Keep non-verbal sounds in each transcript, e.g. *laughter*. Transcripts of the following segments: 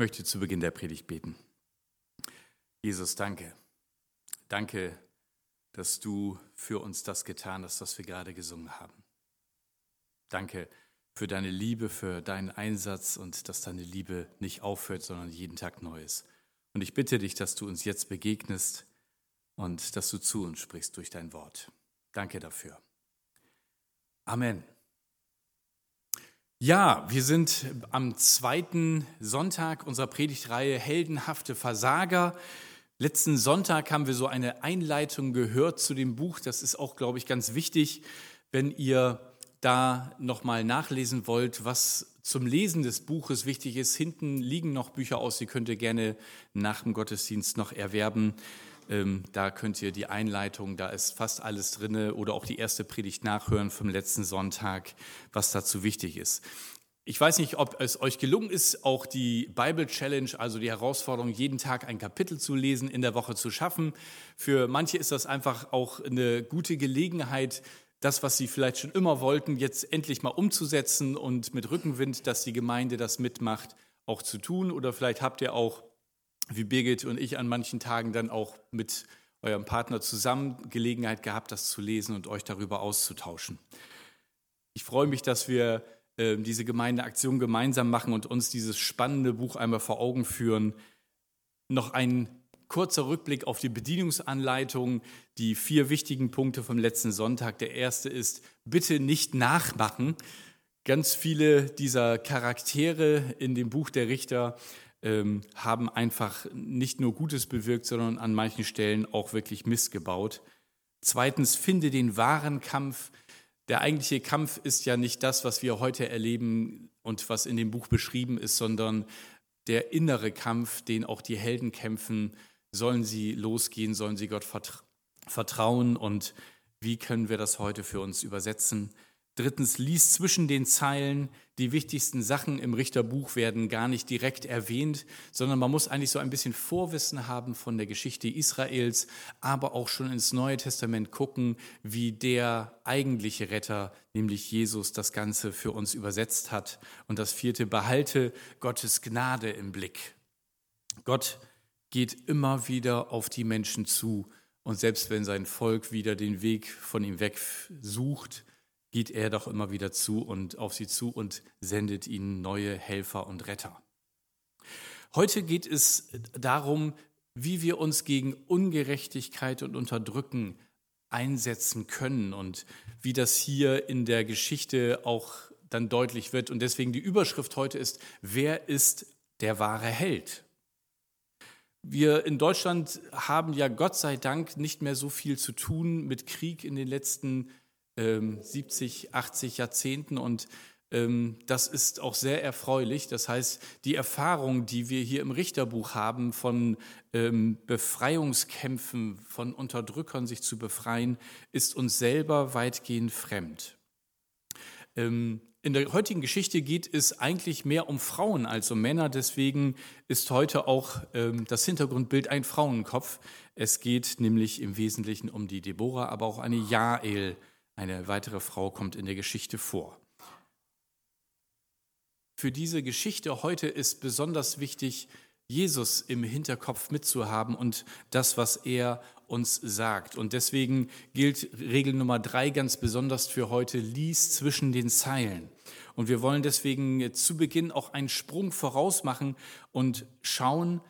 möchte zu Beginn der Predigt beten. Jesus, danke. Danke, dass du für uns das getan hast, was wir gerade gesungen haben. Danke für deine Liebe, für deinen Einsatz und dass deine Liebe nicht aufhört, sondern jeden Tag neu ist. Und ich bitte dich, dass du uns jetzt begegnest und dass du zu uns sprichst durch dein Wort. Danke dafür. Amen. Ja, wir sind am zweiten Sonntag unserer Predigtreihe Heldenhafte Versager. Letzten Sonntag haben wir so eine Einleitung gehört zu dem Buch. Das ist auch, glaube ich, ganz wichtig, wenn ihr da nochmal nachlesen wollt, was zum Lesen des Buches wichtig ist. Hinten liegen noch Bücher aus, die könnt ihr gerne nach dem Gottesdienst noch erwerben. Ähm, da könnt ihr die Einleitung, da ist fast alles drin oder auch die erste Predigt nachhören vom letzten Sonntag, was dazu wichtig ist. Ich weiß nicht, ob es euch gelungen ist, auch die Bible Challenge, also die Herausforderung, jeden Tag ein Kapitel zu lesen, in der Woche zu schaffen. Für manche ist das einfach auch eine gute Gelegenheit, das, was sie vielleicht schon immer wollten, jetzt endlich mal umzusetzen und mit Rückenwind, dass die Gemeinde das mitmacht, auch zu tun. Oder vielleicht habt ihr auch wie Birgit und ich an manchen Tagen dann auch mit eurem Partner zusammen Gelegenheit gehabt, das zu lesen und euch darüber auszutauschen. Ich freue mich, dass wir äh, diese Gemeindeaktion gemeinsam machen und uns dieses spannende Buch einmal vor Augen führen. Noch ein kurzer Rückblick auf die Bedienungsanleitung, die vier wichtigen Punkte vom letzten Sonntag. Der erste ist, bitte nicht nachmachen. Ganz viele dieser Charaktere in dem Buch der Richter ähm, haben einfach nicht nur Gutes bewirkt, sondern an manchen Stellen auch wirklich Mist gebaut. Zweitens, finde den wahren Kampf. Der eigentliche Kampf ist ja nicht das, was wir heute erleben und was in dem Buch beschrieben ist, sondern der innere Kampf, den auch die Helden kämpfen. Sollen sie losgehen? Sollen sie Gott vertrauen? Und wie können wir das heute für uns übersetzen? Drittens, lies zwischen den Zeilen. Die wichtigsten Sachen im Richterbuch werden gar nicht direkt erwähnt, sondern man muss eigentlich so ein bisschen Vorwissen haben von der Geschichte Israels, aber auch schon ins Neue Testament gucken, wie der eigentliche Retter, nämlich Jesus, das Ganze für uns übersetzt hat. Und das vierte, behalte Gottes Gnade im Blick. Gott geht immer wieder auf die Menschen zu. Und selbst wenn sein Volk wieder den Weg von ihm weg sucht, geht er doch immer wieder zu und auf sie zu und sendet ihnen neue Helfer und Retter. Heute geht es darum, wie wir uns gegen Ungerechtigkeit und Unterdrücken einsetzen können und wie das hier in der Geschichte auch dann deutlich wird. Und deswegen die Überschrift heute ist, wer ist der wahre Held? Wir in Deutschland haben ja Gott sei Dank nicht mehr so viel zu tun mit Krieg in den letzten Jahren 70, ähm, 80 Jahrzehnten und ähm, das ist auch sehr erfreulich. Das heißt, die Erfahrung, die wir hier im Richterbuch haben von ähm, Befreiungskämpfen, von Unterdrückern sich zu befreien, ist uns selber weitgehend fremd. In der heutigen Geschichte geht es eigentlich mehr um Frauen als um Männer. Deswegen ist heute auch das Hintergrundbild ein Frauenkopf. Es geht nämlich im Wesentlichen um die Deborah, aber auch eine Jael, eine weitere Frau kommt in der Geschichte vor. Für diese Geschichte heute ist besonders wichtig, Jesus im Hinterkopf mitzuhaben und das, was er uns sagt. Und deswegen gilt Regel Nummer drei ganz besonders für heute, lies zwischen den Zeilen. Und wir wollen deswegen zu Beginn auch einen Sprung voraus machen und schauen,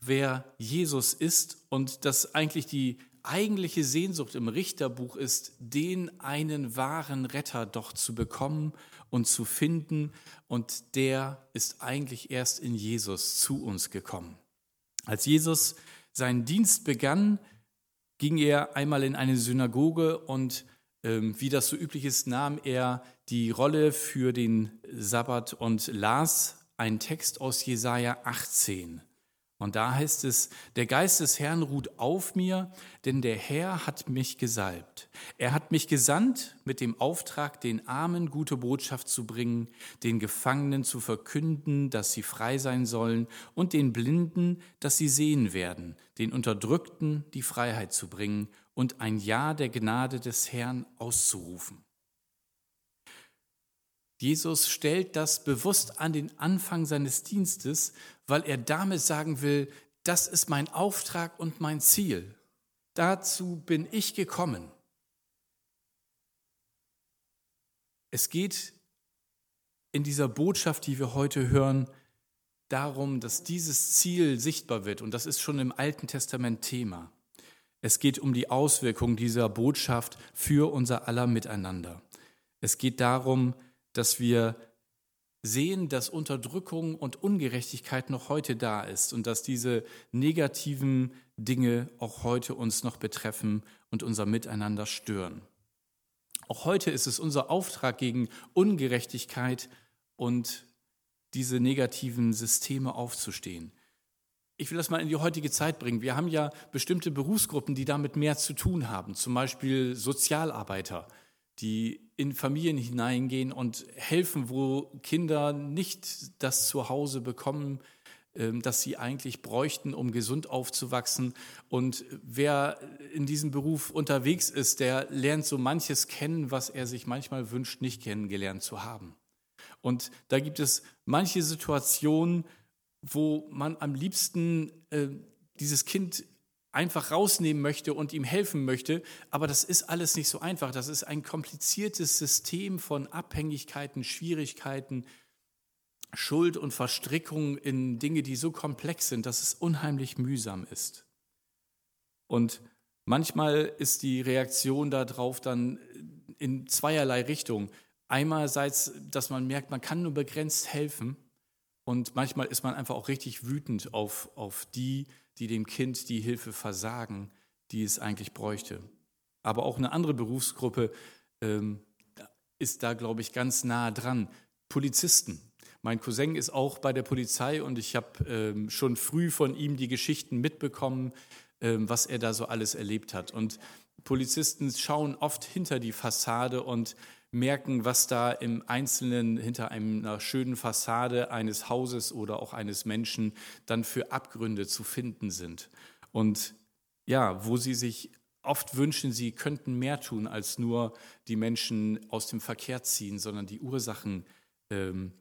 wer Jesus ist und dass eigentlich die eigentliche Sehnsucht im Richterbuch ist, den einen wahren Retter doch zu bekommen und zu finden. Und der ist eigentlich erst in Jesus zu uns gekommen. Als Jesus seinen Dienst begann, ging er einmal in eine Synagoge und ähm, wie das so üblich ist, nahm er die Rolle für den Sabbat und las einen Text aus Jesaja 18. Und da heißt es, der Geist des Herrn ruht auf mir, denn der Herr hat mich gesalbt. Er hat mich gesandt mit dem Auftrag, den Armen gute Botschaft zu bringen, den Gefangenen zu verkünden, dass sie frei sein sollen, und den Blinden, dass sie sehen werden, den Unterdrückten die Freiheit zu bringen und ein Ja der Gnade des Herrn auszurufen. Jesus stellt das bewusst an den Anfang seines Dienstes, weil er damit sagen will, das ist mein Auftrag und mein Ziel. Dazu bin ich gekommen. Es geht in dieser Botschaft, die wir heute hören, darum, dass dieses Ziel sichtbar wird. Und das ist schon im Alten Testament Thema. Es geht um die Auswirkungen dieser Botschaft für unser aller Miteinander. Es geht darum, dass wir sehen, dass Unterdrückung und Ungerechtigkeit noch heute da ist und dass diese negativen Dinge auch heute uns noch betreffen und unser Miteinander stören. Auch heute ist es unser Auftrag gegen Ungerechtigkeit und diese negativen Systeme aufzustehen. Ich will das mal in die heutige Zeit bringen. Wir haben ja bestimmte Berufsgruppen, die damit mehr zu tun haben, zum Beispiel Sozialarbeiter, die in Familien hineingehen und helfen, wo Kinder nicht das Zuhause bekommen, ähm, das sie eigentlich bräuchten, um gesund aufzuwachsen. Und wer in diesem Beruf unterwegs ist, der lernt so manches kennen, was er sich manchmal wünscht, nicht kennengelernt zu haben. Und da gibt es manche Situationen, wo man am liebsten äh, dieses Kind einfach rausnehmen möchte und ihm helfen möchte. Aber das ist alles nicht so einfach. Das ist ein kompliziertes System von Abhängigkeiten, Schwierigkeiten, Schuld und Verstrickung in Dinge, die so komplex sind, dass es unheimlich mühsam ist. Und manchmal ist die Reaktion darauf dann in zweierlei Richtung. Einerseits, dass man merkt, man kann nur begrenzt helfen. Und manchmal ist man einfach auch richtig wütend auf, auf die, die dem Kind die Hilfe versagen, die es eigentlich bräuchte. Aber auch eine andere Berufsgruppe ähm, ist da, glaube ich, ganz nah dran. Polizisten. Mein Cousin ist auch bei der Polizei und ich habe ähm, schon früh von ihm die Geschichten mitbekommen, ähm, was er da so alles erlebt hat. Und Polizisten schauen oft hinter die Fassade und merken, was da im Einzelnen hinter einer schönen Fassade eines Hauses oder auch eines Menschen dann für Abgründe zu finden sind. Und ja, wo sie sich oft wünschen, sie könnten mehr tun, als nur die Menschen aus dem Verkehr ziehen, sondern die Ursachen ähm,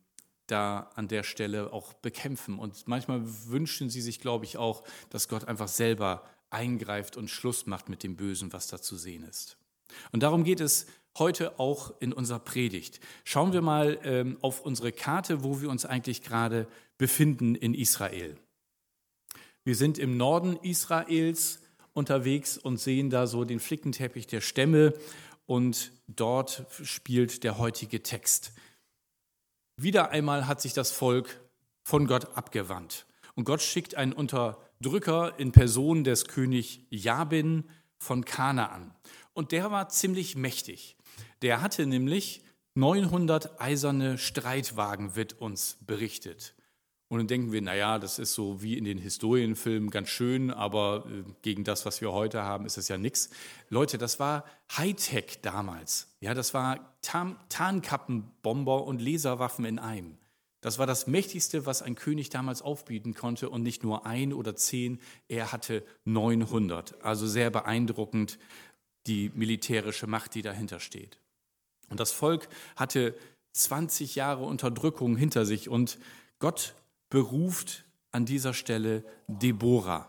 da an der Stelle auch bekämpfen. Und manchmal wünschen sie sich, glaube ich, auch, dass Gott einfach selber eingreift und Schluss macht mit dem Bösen, was da zu sehen ist. Und darum geht es heute auch in unserer Predigt. Schauen wir mal ähm, auf unsere Karte, wo wir uns eigentlich gerade befinden in Israel. Wir sind im Norden Israels unterwegs und sehen da so den Flickenteppich der Stämme und dort spielt der heutige Text. Wieder einmal hat sich das Volk von Gott abgewandt und Gott schickt einen Unterdrücker in Person des König Jabin von Kanaan. Und der war ziemlich mächtig. Der hatte nämlich 900 eiserne Streitwagen, wird uns berichtet. Und dann denken wir, naja, das ist so wie in den Historienfilmen ganz schön, aber äh, gegen das, was wir heute haben, ist es ja nichts. Leute, das war Hightech damals. Ja, das war Tarnkappenbomber und Laserwaffen in einem. Das war das Mächtigste, was ein König damals aufbieten konnte und nicht nur ein oder zehn, er hatte 900. Also sehr beeindruckend die militärische Macht, die dahinter steht. Und das Volk hatte 20 Jahre Unterdrückung hinter sich und Gott beruft an dieser Stelle Deborah.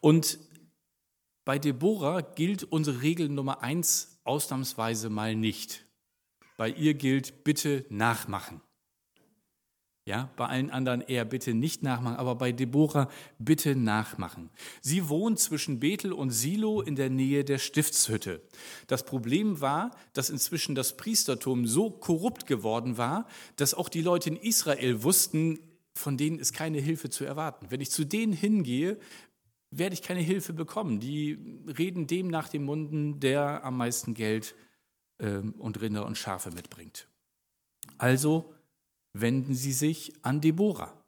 Und bei Deborah gilt unsere Regel Nummer eins ausnahmsweise mal nicht. Bei ihr gilt bitte nachmachen. Ja, bei allen anderen eher bitte nicht nachmachen, aber bei Deborah bitte nachmachen. Sie wohnt zwischen Bethel und Silo in der Nähe der Stiftshütte. Das Problem war, dass inzwischen das Priestertum so korrupt geworden war, dass auch die Leute in Israel wussten, von denen ist keine Hilfe zu erwarten. Wenn ich zu denen hingehe, werde ich keine Hilfe bekommen. Die reden dem nach dem Munden, der am meisten Geld ähm, und Rinder und Schafe mitbringt. Also wenden sie sich an Deborah.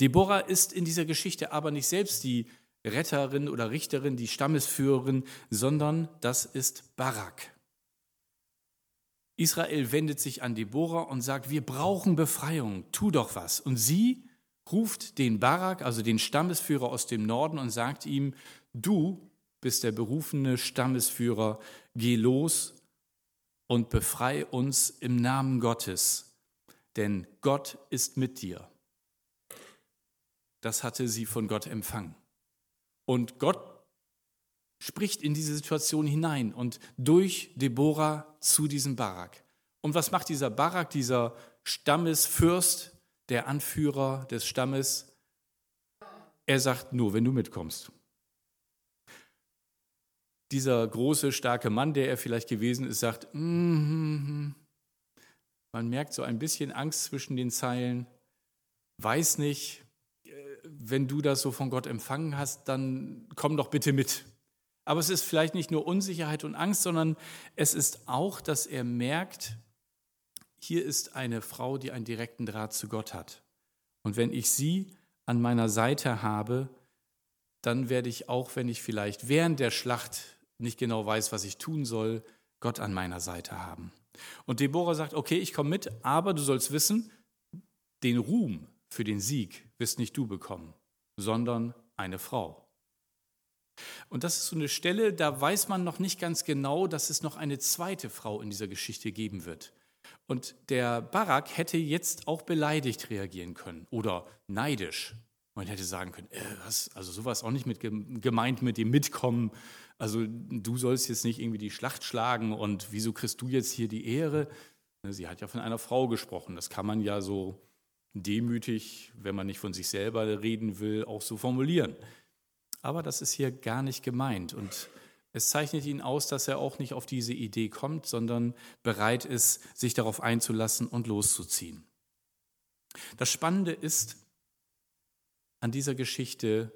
Deborah ist in dieser Geschichte aber nicht selbst die Retterin oder Richterin, die Stammesführerin, sondern das ist Barak. Israel wendet sich an Deborah und sagt, wir brauchen Befreiung, tu doch was. Und sie ruft den Barak, also den Stammesführer aus dem Norden, und sagt ihm, du bist der berufene Stammesführer, geh los und befrei uns im Namen Gottes, denn Gott ist mit dir. Das hatte sie von Gott empfangen. Und Gott spricht in diese Situation hinein und durch Deborah zu diesem Barak. Und was macht dieser Barak, dieser Stammesfürst, der Anführer des Stammes? Er sagt nur, wenn du mitkommst. Dieser große, starke Mann, der er vielleicht gewesen ist, sagt, mm -hmm. Man merkt so ein bisschen Angst zwischen den Zeilen, weiß nicht, äh, wenn du das so von Gott empfangen hast, dann komm doch bitte mit. Aber es ist vielleicht nicht nur Unsicherheit und Angst, sondern es ist auch, dass er merkt, hier ist eine Frau, die einen direkten Draht zu Gott hat. Und wenn ich sie an meiner Seite habe, dann werde ich auch, wenn ich vielleicht während der Schlacht nicht genau weiß, was ich tun soll, Gott an meiner Seite haben. Und Deborah sagt, okay, ich komme mit, aber du sollst wissen, den Ruhm für den Sieg wirst nicht du bekommen, sondern eine Frau. Und das ist so eine Stelle, da weiß man noch nicht ganz genau, dass es noch eine zweite Frau in dieser Geschichte geben wird. Und der Barak hätte jetzt auch beleidigt reagieren können oder neidisch. Man hätte sagen können, äh, was, also sowas auch nicht mit gemeint mit dem Mitkommen. Also du sollst jetzt nicht irgendwie die Schlacht schlagen und wieso kriegst du jetzt hier die Ehre? Ne, sie hat ja von einer Frau gesprochen. Das kann man ja so demütig, wenn man nicht von sich selber reden will, auch so formulieren. Aber das ist hier gar nicht gemeint. Und es zeichnet ihn aus, dass er auch nicht auf diese Idee kommt, sondern bereit ist, sich darauf einzulassen und loszuziehen. Das Spannende ist an dieser Geschichte,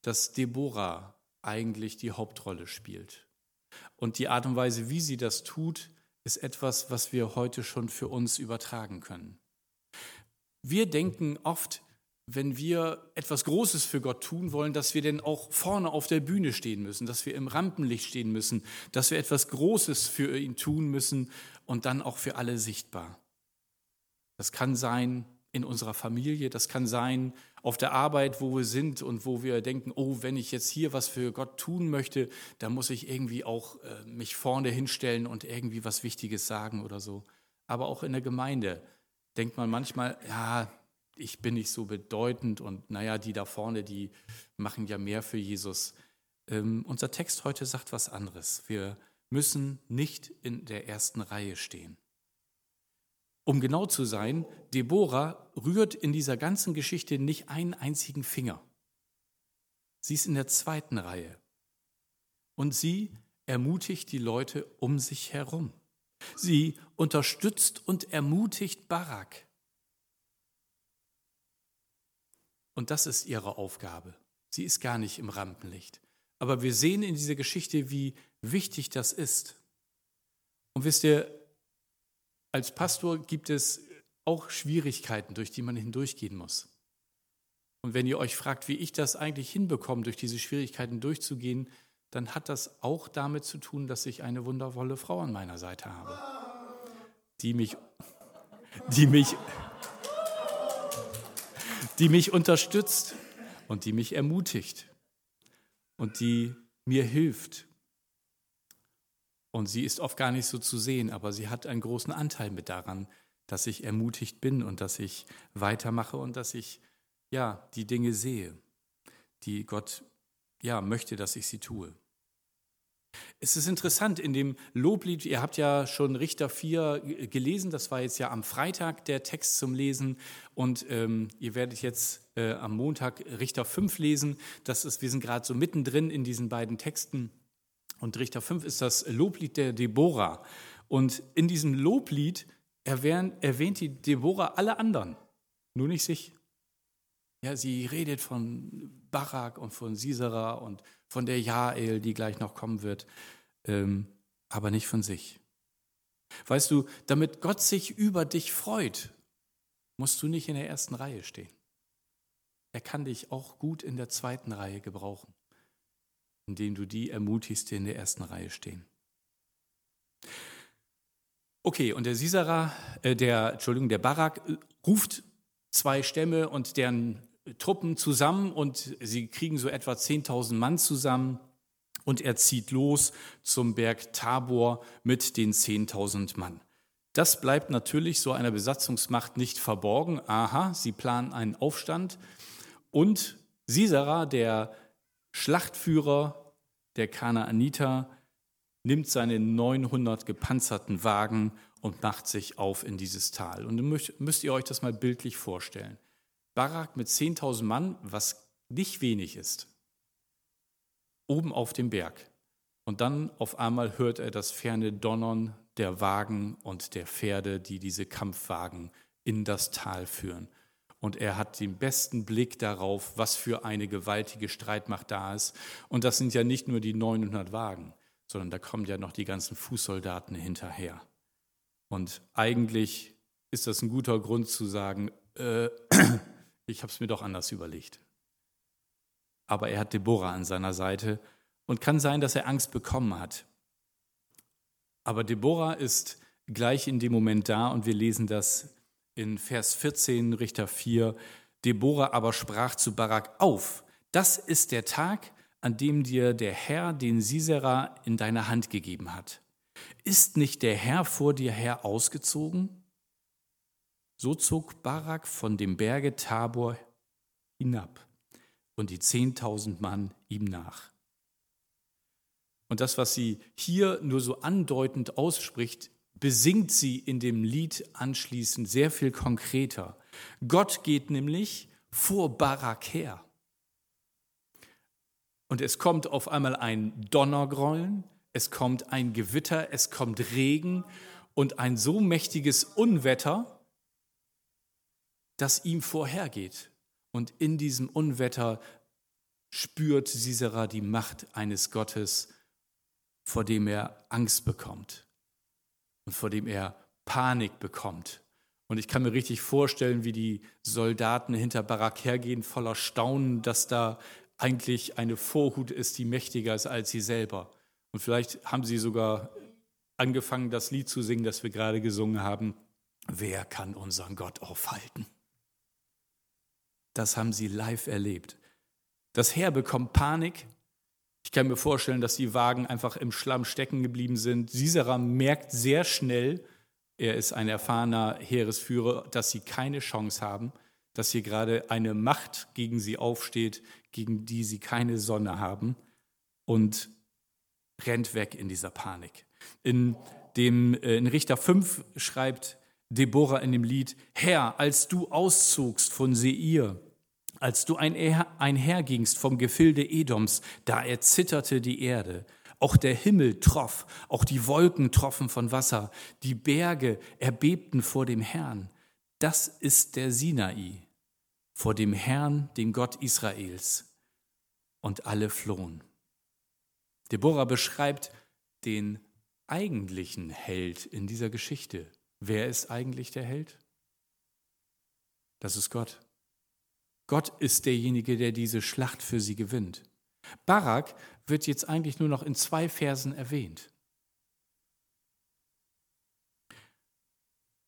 dass Deborah eigentlich die Hauptrolle spielt. Und die Art und Weise, wie sie das tut, ist etwas, was wir heute schon für uns übertragen können. Wir denken oft, wenn wir etwas Großes für Gott tun wollen, dass wir denn auch vorne auf der Bühne stehen müssen, dass wir im Rampenlicht stehen müssen, dass wir etwas Großes für ihn tun müssen und dann auch für alle sichtbar. Das kann sein in unserer Familie, das kann sein auf der Arbeit, wo wir sind und wo wir denken, oh, wenn ich jetzt hier was für Gott tun möchte, dann muss ich irgendwie auch äh, mich vorne hinstellen und irgendwie was Wichtiges sagen oder so. Aber auch in der Gemeinde denkt man manchmal, ja, ich bin nicht so bedeutend und naja, die da vorne, die machen ja mehr für Jesus. Ähm, unser Text heute sagt was anderes. Wir müssen nicht in der ersten Reihe stehen. Um genau zu sein, Deborah rührt in dieser ganzen Geschichte nicht einen einzigen Finger. Sie ist in der zweiten Reihe. Und sie ermutigt die Leute um sich herum. Sie unterstützt und ermutigt Barak. Und das ist ihre Aufgabe. Sie ist gar nicht im Rampenlicht. Aber wir sehen in dieser Geschichte, wie wichtig das ist. Und wisst ihr, als Pastor gibt es auch Schwierigkeiten, durch die man hindurchgehen muss. Und wenn ihr euch fragt, wie ich das eigentlich hinbekomme, durch diese Schwierigkeiten durchzugehen, dann hat das auch damit zu tun, dass ich eine wundervolle Frau an meiner Seite habe, die mich, die mich, die mich unterstützt und die mich ermutigt und die mir hilft. Und sie ist oft gar nicht so zu sehen, aber sie hat einen großen Anteil mit daran, dass ich ermutigt bin und dass ich weitermache und dass ich ja die Dinge sehe, die Gott ja möchte, dass ich sie tue. Es ist interessant, in dem Loblied, ihr habt ja schon Richter 4 gelesen, das war jetzt ja am Freitag der Text zum Lesen und ähm, ihr werdet jetzt äh, am Montag Richter 5 lesen. Das ist, wir sind gerade so mittendrin in diesen beiden Texten und Richter 5 ist das Loblied der Deborah. Und in diesem Loblied erwähnt, die Deborah alle anderen, nur nicht sich. Ja, sie redet von Barak und von Sisera und von der Jael, die gleich noch kommen wird, ähm, aber nicht von sich. Weißt du, damit Gott sich über dich freut, musst du nicht in der ersten Reihe stehen. Er kann dich auch gut in der zweiten Reihe gebrauchen, indem du die ermutigst, die in der ersten Reihe stehen. Okay, und der Sisera, äh, der, Entschuldigung, der Barak äh, ruft zwei Stämme und deren Truppen zusammen und sie kriegen so etwa 10.000 Mann zusammen und er zieht los zum Berg Tabor mit den 10.000 Mann. Das bleibt natürlich so einer Besatzungsmacht nicht verborgen. Aha, sie planen einen Aufstand und Sisera, der Schlachtführer der Kanaaniter, nimmt seine 900 gepanzerten Wagen und macht sich auf in dieses Tal. Und müsst ihr euch das mal bildlich vorstellen. Barak mit 10.000 Mann, was nicht wenig ist, oben auf dem Berg. Und dann auf einmal hört er das ferne Donnern der Wagen und der Pferde, die diese Kampfwagen in das Tal führen. Und er hat den besten Blick darauf, was für eine gewaltige Streitmacht da ist. Und das sind ja nicht nur die 900 Wagen, sondern da kommen ja noch die ganzen Fußsoldaten hinterher. Und eigentlich ist das ein guter Grund zu sagen, äh, *clears throat* ich habe es mir doch anders überlegt. Aber er hat Deborah an seiner Seite und kann sein, dass er Angst bekommen hat. Aber Deborah ist gleich in dem Moment da und wir lesen das in Vers 14, Richter 4. Deborah aber sprach zu Barak auf, das ist der Tag, an dem dir der Herr den Sisera in deine Hand gegeben hat. Ist nicht der Herr vor dir her ausgezogen? So zog Barak von dem Berge Tabor hinab und die zehntausend Mann ihm nach. Und das, was sie hier nur so andeutend ausspricht, besingt sie in dem Lied anschließend sehr viel konkreter. Gott geht nämlich vor Barak her. Und es kommt auf einmal ein Donnergrollen, es kommt ein Gewitter, es kommt Regen und ein so mächtiges Unwetter, das ihm vorhergeht. Und in diesem Unwetter spürt Sisera die Macht eines Gottes, vor dem er Angst bekommt und vor dem er Panik bekommt. Und ich kann mir richtig vorstellen, wie die Soldaten hinter Barak hergehen, voller Staunen, dass da eigentlich eine Vorhut ist, die mächtiger ist als sie selber. Und vielleicht haben sie sogar angefangen, das Lied zu singen, das wir gerade gesungen haben. Wer kann unseren Gott aufhalten? Das haben sie live erlebt. Das Heer bekommt Panik. Ich kann mir vorstellen, dass die Wagen einfach im Schlamm stecken geblieben sind. Sisera merkt sehr schnell, er ist ein erfahrener Heeresführer, dass sie keine Chance haben, dass hier gerade eine Macht gegen sie aufsteht, gegen die sie keine Sonne haben und rennt weg in dieser Panik. In, dem, äh, in Richter 5 schreibt Deborah in dem Lied, Herr, als du auszogst von Seir, als du einhergingst vom Gefilde Edoms, da erzitterte die Erde. Auch der Himmel troff, auch die Wolken troffen von Wasser, die Berge erbebten vor dem Herrn. Das ist der Sinai, vor dem Herrn, dem Gott Israels. Und alle flohen. Deborah beschreibt den eigentlichen Held in dieser Geschichte. Wer ist eigentlich der Held? Das ist Gott. Gott ist derjenige, der diese Schlacht für sie gewinnt. Barak wird jetzt eigentlich nur noch in zwei Versen erwähnt.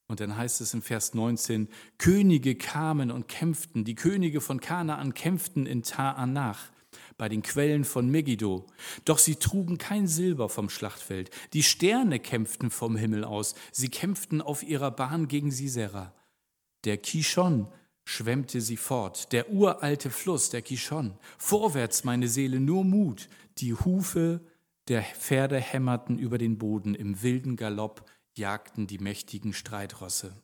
Und dann heißt es in Vers 19, Könige kamen und kämpften, die Könige von Kanaan kämpften in Taanach bei den Quellen von Megiddo. Doch sie trugen kein Silber vom Schlachtfeld. Die Sterne kämpften vom Himmel aus. Sie kämpften auf ihrer Bahn gegen Sisera. Der Kishon schwemmte sie fort, der uralte Fluss, der Kishon. Vorwärts, meine Seele, nur Mut. Die Hufe der Pferde hämmerten über den Boden. Im wilden Galopp jagten die mächtigen Streitrosse.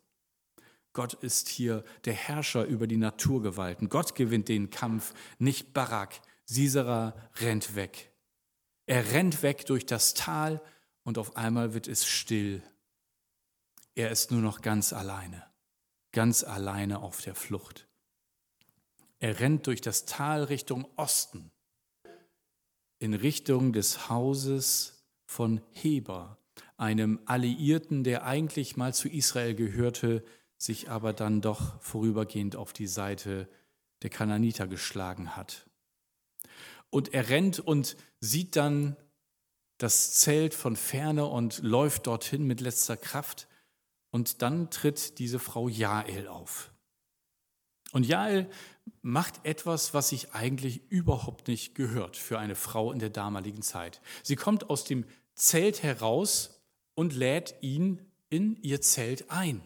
Gott ist hier der Herrscher über die Naturgewalten. Gott gewinnt den Kampf, nicht Barak. Sisera rennt weg. Er rennt weg durch das Tal und auf einmal wird es still. Er ist nur noch ganz alleine, ganz alleine auf der Flucht. Er rennt durch das Tal Richtung Osten, in Richtung des Hauses von Heber, einem Alliierten, der eigentlich mal zu Israel gehörte, sich aber dann doch vorübergehend auf die Seite der Kananiter geschlagen hat. Und er rennt und sieht dann das Zelt von ferne und läuft dorthin mit letzter Kraft. Und dann tritt diese Frau Jael auf. Und Jael macht etwas, was sich eigentlich überhaupt nicht gehört für eine Frau in der damaligen Zeit. Sie kommt aus dem Zelt heraus und lädt ihn in ihr Zelt ein.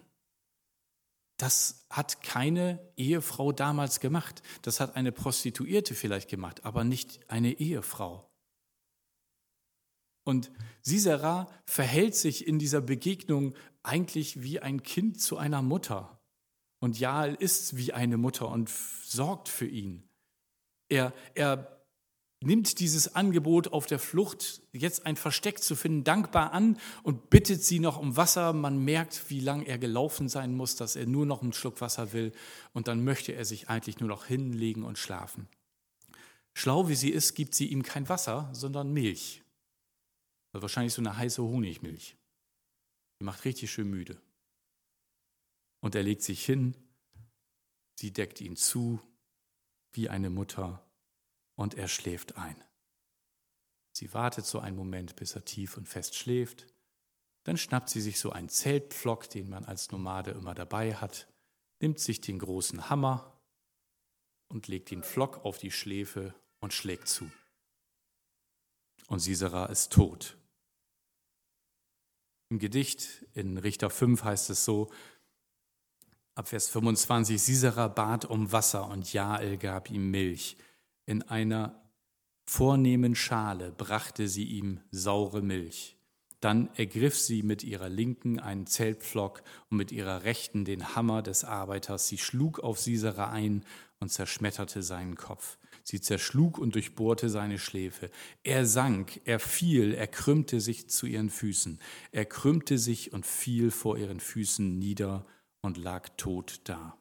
Das hat keine Ehefrau damals gemacht. Das hat eine Prostituierte vielleicht gemacht, aber nicht eine Ehefrau. Und Sisera verhält sich in dieser Begegnung eigentlich wie ein Kind zu einer Mutter. Und Jael ist wie eine Mutter und sorgt für ihn. Er, er nimmt dieses Angebot auf der Flucht, jetzt ein Versteck zu finden, dankbar an und bittet sie noch um Wasser. Man merkt, wie lang er gelaufen sein muss, dass er nur noch einen Schluck Wasser will. Und dann möchte er sich eigentlich nur noch hinlegen und schlafen. Schlau wie sie ist, gibt sie ihm kein Wasser, sondern Milch. Also wahrscheinlich so eine heiße Honigmilch. Die macht richtig schön müde. Und er legt sich hin, sie deckt ihn zu wie eine Mutter und er schläft ein. Sie wartet so einen Moment, bis er tief und fest schläft. Dann schnappt sie sich so einen Zeltpflock, den man als Nomade immer dabei hat, nimmt sich den großen Hammer und legt den Pflock auf die Schläfe und schlägt zu. Und Sisera ist tot. Im Gedicht in Richter 5 heißt es so, ab Vers 25, Sisera bat um Wasser und Jael gab ihm Milch. In einer vornehmen Schale brachte sie ihm saure Milch. Dann ergriff sie mit ihrer linken einen Zeltpflock und mit ihrer rechten den Hammer des Arbeiters. Sie schlug auf Sisera ein und zerschmetterte seinen Kopf. Sie zerschlug und durchbohrte seine Schläfe. Er sank, er fiel, er krümmte sich zu ihren Füßen. Er krümmte sich und fiel vor ihren Füßen nieder und lag tot da.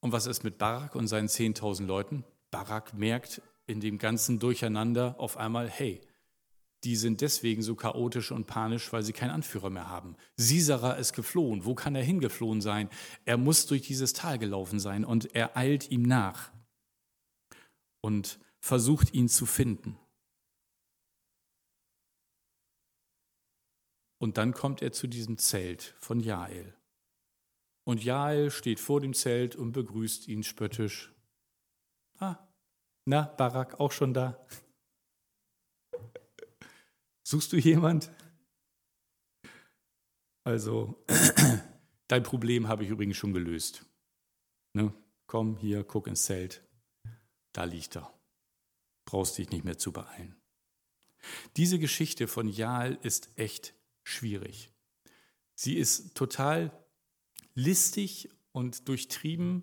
Und was ist mit Barak und seinen 10.000 Leuten? Barak merkt in dem ganzen Durcheinander auf einmal, hey, die sind deswegen so chaotisch und panisch, weil sie keinen Anführer mehr haben. Sisera ist geflohen. Wo kann er hingeflohen sein? Er muss durch dieses Tal gelaufen sein und er eilt ihm nach und versucht ihn zu finden. Und dann kommt er zu diesem Zelt von Jael. Und Jael steht vor dem Zelt und begrüßt ihn spöttisch. Ah, na, Barak, auch schon da. Suchst du jemand? Also, *clears throat* dein Problem habe ich übrigens schon gelöst. Ne? Komm hier, guck ins Zelt. Da liegt er. Brauchst dich nicht mehr zu beeilen. Diese Geschichte von Jael ist echt schwierig. Sie ist total listig und durchtrieben.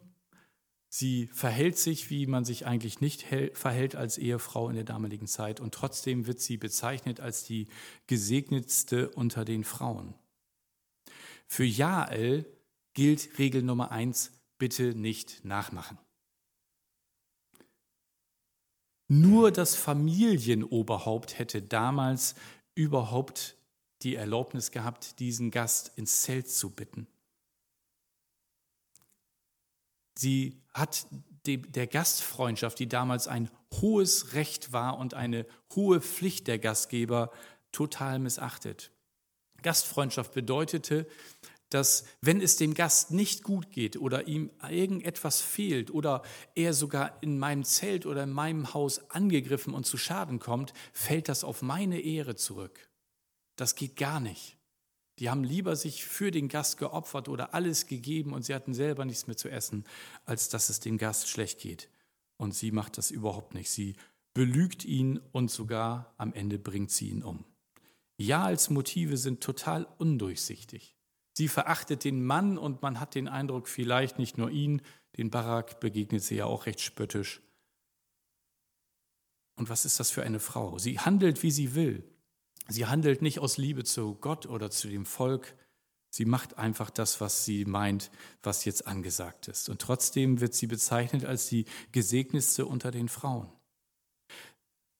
Sie verhält sich, wie man sich eigentlich nicht verhält als Ehefrau in der damaligen Zeit. Und trotzdem wird sie bezeichnet als die gesegnetste unter den Frauen. Für Jael gilt Regel Nummer eins, bitte nicht nachmachen. Nur das Familienoberhaupt hätte damals überhaupt die Erlaubnis gehabt, diesen Gast ins Zelt zu bitten. Sie hat der Gastfreundschaft, die damals ein hohes Recht war und eine hohe Pflicht der Gastgeber, total missachtet. Gastfreundschaft bedeutete, dass wenn es dem Gast nicht gut geht oder ihm irgendetwas fehlt oder er sogar in meinem Zelt oder in meinem Haus angegriffen und zu Schaden kommt, fällt das auf meine Ehre zurück. Das geht gar nicht. Die haben lieber sich für den Gast geopfert oder alles gegeben und sie hatten selber nichts mehr zu essen, als dass es dem Gast schlecht geht. Und sie macht das überhaupt nicht. Sie belügt ihn und sogar am Ende bringt sie ihn um. Ja als Motive sind total undurchsichtig. Sie verachtet den Mann und man hat den Eindruck, vielleicht nicht nur ihn, den Barak begegnet sie ja auch recht spöttisch. Und was ist das für eine Frau? Sie handelt, wie sie will. Sie handelt nicht aus Liebe zu Gott oder zu dem Volk. Sie macht einfach das, was sie meint, was jetzt angesagt ist. Und trotzdem wird sie bezeichnet als die gesegnetste unter den Frauen.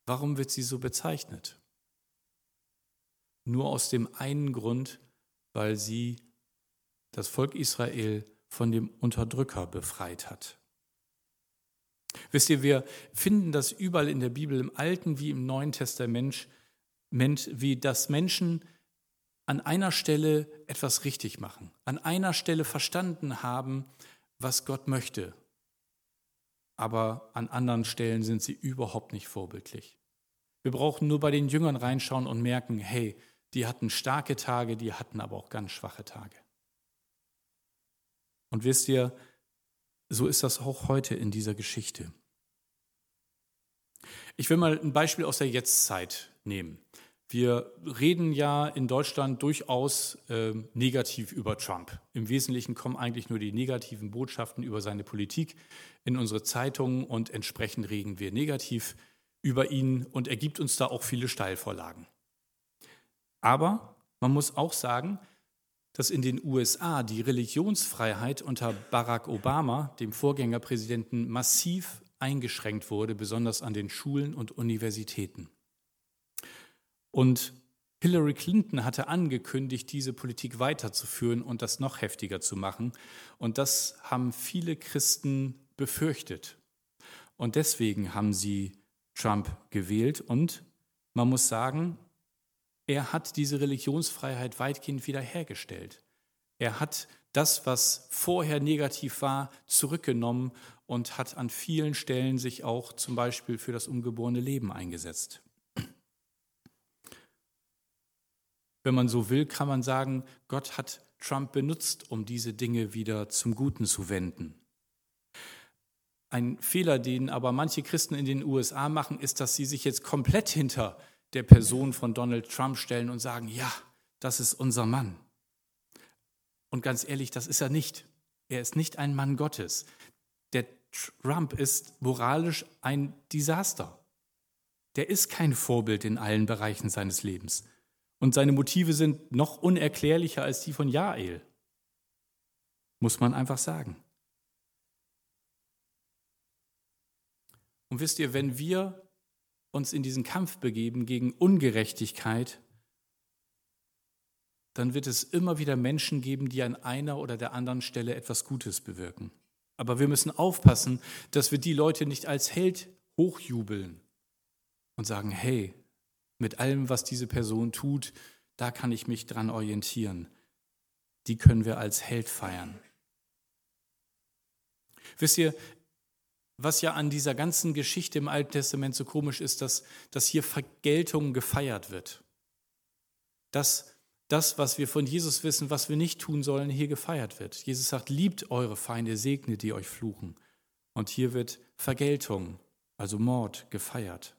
Warum wird sie so bezeichnet? Nur aus dem einen Grund, weil sie das Volk Israel von dem Unterdrücker befreit hat. Wisst ihr, wir finden das überall in der Bibel, im Alten wie im Neuen Testament, wie das Menschen an einer Stelle etwas richtig machen, an einer Stelle verstanden haben, was Gott möchte. Aber an anderen Stellen sind sie überhaupt nicht vorbildlich. Wir brauchen nur bei den Jüngern reinschauen und merken, hey, die hatten starke Tage, die hatten aber auch ganz schwache Tage. Und wisst ihr, so ist das auch heute in dieser Geschichte. Ich will mal ein Beispiel aus der Jetztzeit nehmen. Wir reden ja in Deutschland durchaus äh, negativ über Trump. Im Wesentlichen kommen eigentlich nur die negativen Botschaften über seine Politik in unsere Zeitungen und entsprechend reden wir negativ über ihn und er gibt uns da auch viele Steilvorlagen. Aber man muss auch sagen, dass in den USA die Religionsfreiheit unter Barack Obama, dem Vorgängerpräsidenten, massiv eingeschränkt wurde, besonders an den Schulen und Universitäten. Und Hillary Clinton hatte angekündigt, diese Politik weiterzuführen und das noch heftiger zu machen. Und das haben viele Christen befürchtet. Und deswegen haben sie Trump gewählt. Und man muss sagen, er hat diese Religionsfreiheit weitgehend wiederhergestellt. Er hat das, was vorher negativ war, zurückgenommen und hat an vielen Stellen sich auch zum Beispiel für das ungeborene Leben eingesetzt. Wenn man so will, kann man sagen, Gott hat Trump benutzt, um diese Dinge wieder zum Guten zu wenden. Ein Fehler, den aber manche Christen in den USA machen, ist, dass sie sich jetzt komplett hinter der Person von Donald Trump stellen und sagen, ja, das ist unser Mann. Und ganz ehrlich, das ist er nicht. Er ist nicht ein Mann Gottes. Der Trump ist moralisch ein Desaster. Der ist kein Vorbild in allen Bereichen seines Lebens. Und seine Motive sind noch unerklärlicher als die von Jael. Muss man einfach sagen. Und wisst ihr, wenn wir uns in diesen Kampf begeben gegen Ungerechtigkeit, dann wird es immer wieder Menschen geben, die an einer oder der anderen Stelle etwas Gutes bewirken. Aber wir müssen aufpassen, dass wir die Leute nicht als Held hochjubeln und sagen, hey, mit allem, was diese Person tut, da kann ich mich dran orientieren. Die können wir als Held feiern. Wisst ihr, was ja an dieser ganzen Geschichte im Alten Testament so komisch ist, dass, dass hier Vergeltung gefeiert wird. Dass das, was wir von Jesus wissen, was wir nicht tun sollen, hier gefeiert wird. Jesus sagt, liebt eure Feinde, segnet die euch fluchen. Und hier wird Vergeltung, also Mord, gefeiert.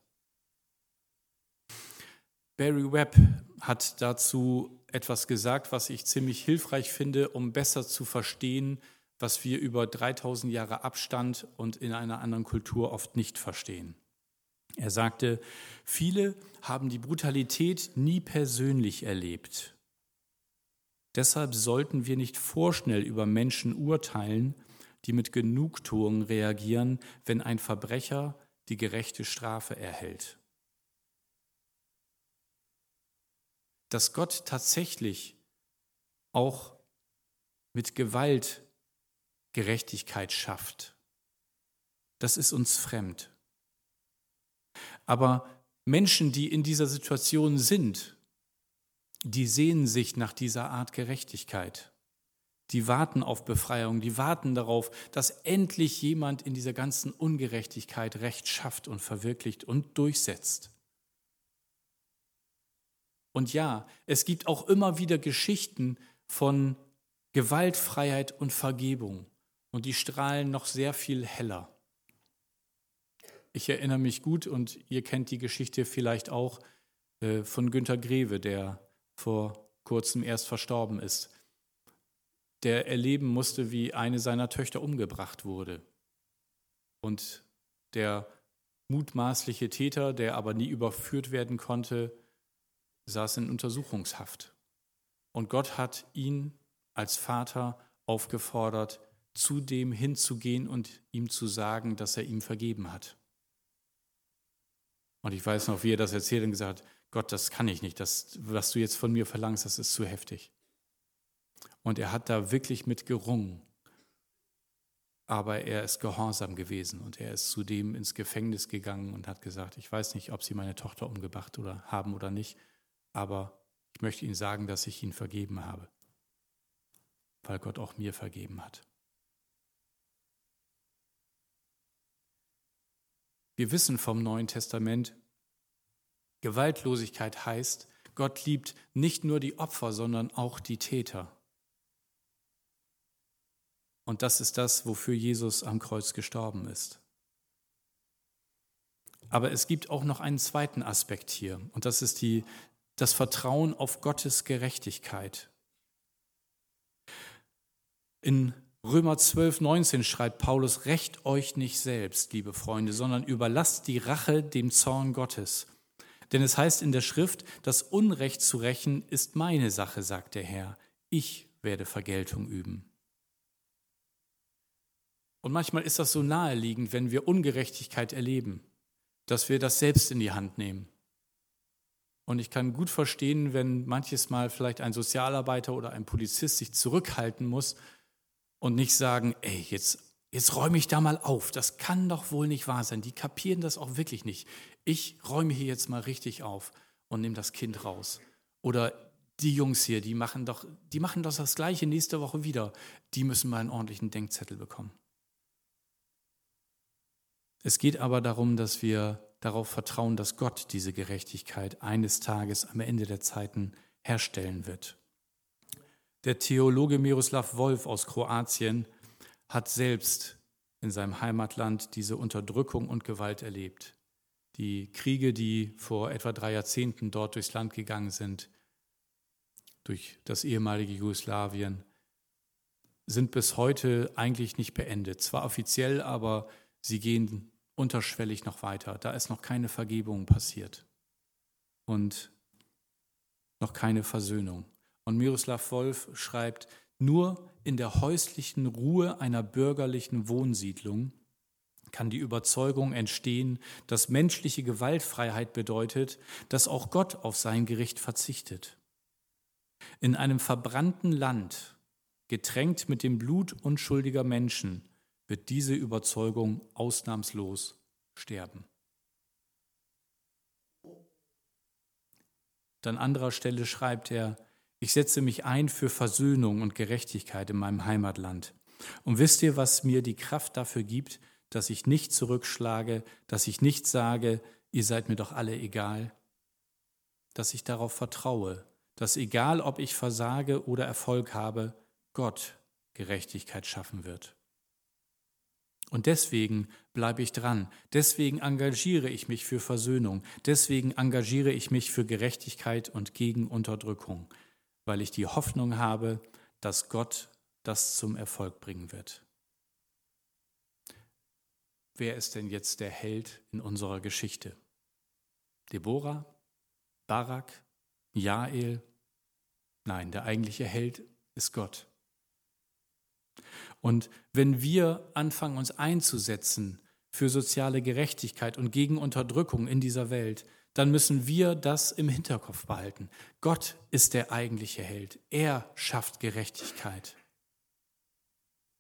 Barry Webb hat dazu etwas gesagt, was ich ziemlich hilfreich finde, um besser zu verstehen, was wir über 3000 Jahre Abstand und in einer anderen Kultur oft nicht verstehen. Er sagte, viele haben die Brutalität nie persönlich erlebt. Deshalb sollten wir nicht vorschnell über Menschen urteilen, die mit Genugtuung reagieren, wenn ein Verbrecher die gerechte Strafe erhält. Dass Gott tatsächlich auch mit Gewalt Gerechtigkeit schafft. Das ist uns fremd. Aber Menschen, die in dieser Situation sind, die sehnen sich nach dieser Art Gerechtigkeit. Die warten auf Befreiung, die warten darauf, dass endlich jemand in dieser ganzen Ungerechtigkeit Recht schafft und verwirklicht und durchsetzt. Und ja, es gibt auch immer wieder Geschichten von Gewaltfreiheit und Vergebung. Und die strahlen noch sehr viel heller. Ich erinnere mich gut, und ihr kennt die Geschichte vielleicht auch äh, von Günter Greve, der vor kurzem erst verstorben ist, der erleben musste, wie eine seiner Töchter umgebracht wurde. Und der mutmaßliche Täter, der aber nie überführt werden konnte, saß in Untersuchungshaft. Und Gott hat ihn als Vater aufgefordert, zu dem hinzugehen und ihm zu sagen, dass er ihm vergeben hat. Und ich weiß noch, wie er das erzählt und gesagt hat, Gott, das kann ich nicht, das, was du jetzt von mir verlangst, das ist zu heftig. Und er hat da wirklich mit gerungen. Aber er ist gehorsam gewesen und er ist zudem ins Gefängnis gegangen und hat gesagt, ich weiß nicht, ob sie meine Tochter umgebracht oder haben oder nicht, aber Ich möchte Ihnen sagen, dass ich ihn vergeben habe, weil Gott auch mir vergeben hat. Wir wissen vom Neuen Testament, Gewaltlosigkeit heißt, Gott liebt nicht nur die Opfer, sondern auch die Täter. Und das ist das, wofür Jesus am Kreuz gestorben ist. Aber es gibt auch noch einen zweiten Aspekt hier, und das ist die, das Vertrauen auf Gottes Gerechtigkeit. In Römer 12, 19 schreibt Paulus, Recht euch nicht selbst, liebe Freunde, sondern überlasst die Rache dem Zorn Gottes. Denn es heißt in der Schrift, das Unrecht zu rächen ist meine Sache, sagt der Herr. Ich werde Vergeltung üben. Und manchmal ist das so naheliegend, wenn wir Ungerechtigkeit erleben, dass wir das selbst in die Hand nehmen. Und ich kann gut verstehen, wenn manches Mal vielleicht ein Sozialarbeiter oder ein Polizist sich zurückhalten muss und nicht sagen, ey, jetzt, jetzt räume ich da mal auf. Das kann doch wohl nicht wahr sein. Die kapieren das auch wirklich nicht. Ich räume hier jetzt mal richtig auf und nehme das Kind raus. Oder die Jungs hier, die machen doch, die machen doch das Gleiche nächste Woche wieder. Die müssen mal einen ordentlichen Denkzettel bekommen. Es geht aber darum, dass wir darauf vertrauen, dass Gott diese Gerechtigkeit eines Tages am Ende der Zeiten herstellen wird. Der Theologe Miroslav Wolf aus Kroatien hat selbst in seinem Heimatland diese Unterdrückung und Gewalt erlebt. Die Kriege, die vor etwa drei Jahrzehnten dort durchs Land gegangen sind, durch das ehemalige Jugoslawien, sind bis heute eigentlich nicht beendet. Zwar offiziell, aber sie gehen unterschwellig noch weiter. Da ist noch keine Vergebung passiert und noch keine Versöhnung. Und Miroslav Wolf schreibt, nur in der häuslichen Ruhe einer bürgerlichen Wohnsiedlung kann die Überzeugung entstehen, dass menschliche Gewaltfreiheit bedeutet, dass auch Gott auf sein Gericht verzichtet. In einem verbrannten Land, getränkt mit dem Blut unschuldiger Menschen, wird diese Überzeugung ausnahmslos sterben. An anderer Stelle schreibt er, ich setze mich ein für Versöhnung und Gerechtigkeit in meinem Heimatland. Und wisst ihr, was mir die Kraft dafür gibt, dass ich nicht zurückschlage, dass ich nicht sage, ihr seid mir doch alle egal, dass ich darauf vertraue, dass egal ob ich versage oder Erfolg habe, Gott Gerechtigkeit schaffen wird. Und deswegen bleibe ich dran, deswegen engagiere ich mich für Versöhnung, deswegen engagiere ich mich für Gerechtigkeit und gegen Unterdrückung weil ich die Hoffnung habe, dass Gott das zum Erfolg bringen wird. Wer ist denn jetzt der Held in unserer Geschichte? Deborah? Barak? Jael? Nein, der eigentliche Held ist Gott. Und wenn wir anfangen, uns einzusetzen für soziale Gerechtigkeit und gegen Unterdrückung in dieser Welt, dann müssen wir das im Hinterkopf behalten. Gott ist der eigentliche Held. Er schafft Gerechtigkeit.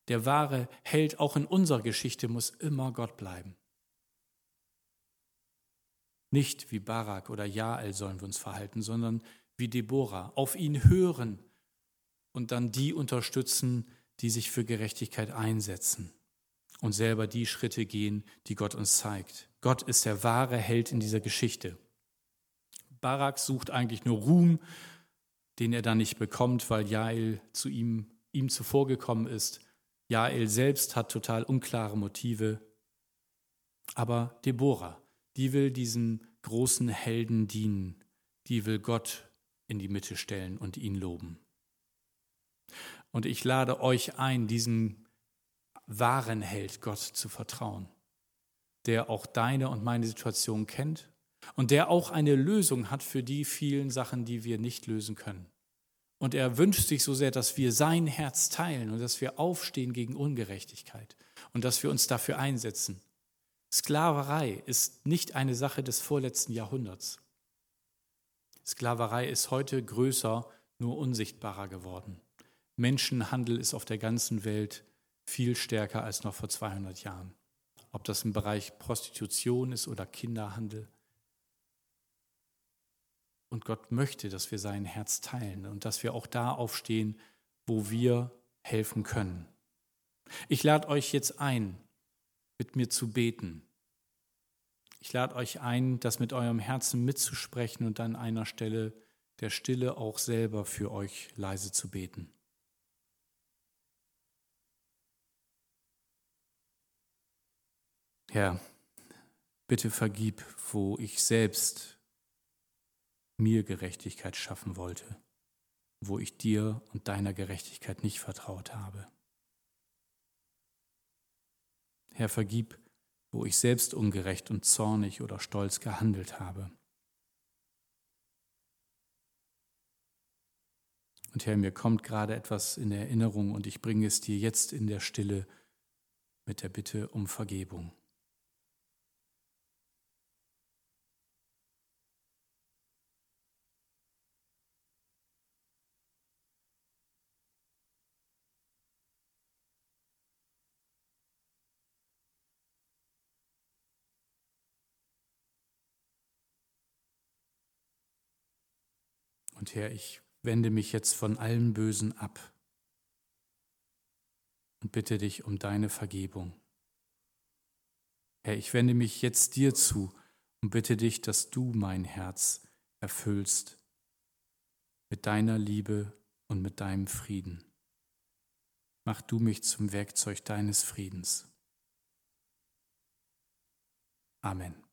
Der wahre Held auch in unserer Geschichte muss immer Gott bleiben. Nicht wie Barak oder Jael sollen wir uns verhalten, sondern wie Deborah. Auf ihn hören und dann die unterstützen, die sich für Gerechtigkeit einsetzen und selber die Schritte gehen, die Gott uns zeigt. Gott ist der wahre Held in dieser Geschichte. Barak sucht eigentlich nur Ruhm, den er dann nicht bekommt, weil Jael zu ihm, ihm zuvorgekommen ist. Jael selbst hat total unklare Motive. Aber Deborah, die will diesem großen Helden dienen, die will Gott in die Mitte stellen und ihn loben. Und ich lade euch ein, diesem wahren Held Gott zu vertrauen, der auch deine und meine Situation kennt und der auch eine Lösung hat für die vielen Sachen, die wir nicht lösen können. Und er wünscht sich so sehr, dass wir sein Herz teilen und dass wir aufstehen gegen Ungerechtigkeit und dass wir uns dafür einsetzen. Sklaverei ist nicht eine Sache des vorletzten Jahrhunderts. Sklaverei ist heute größer, nur unsichtbarer geworden. Menschenhandel ist auf der ganzen Welt viel stärker als noch vor 200 Jahren. Ob das im Bereich Prostitution ist oder Kinderhandel. Und Gott möchte, dass wir sein Herz teilen und dass wir auch da aufstehen, wo wir helfen können. Ich lade euch jetzt ein, mit mir zu beten. Ich lade euch ein, das mit eurem Herzen mitzusprechen und an einer Stelle der Stille auch selber für euch leise zu beten. Herr, bitte vergib, wo ich selbst mir Gerechtigkeit schaffen wollte, wo ich dir und deiner Gerechtigkeit nicht vertraut habe. Herr, vergib, wo ich selbst ungerecht und zornig oder stolz gehandelt habe. Und Herr, mir kommt gerade etwas in Erinnerung und ich bringe es dir jetzt in der Stille mit der Bitte um Vergebung. Und Herr, ich wende mich jetzt von allem Bösen ab und bitte dich um deine Vergebung. Herr, ich wende mich jetzt dir zu und bitte dich, dass du mein Herz erfüllst mit deiner Liebe und mit deinem Frieden. Mach du mich zum Werkzeug deines Friedens. Amen.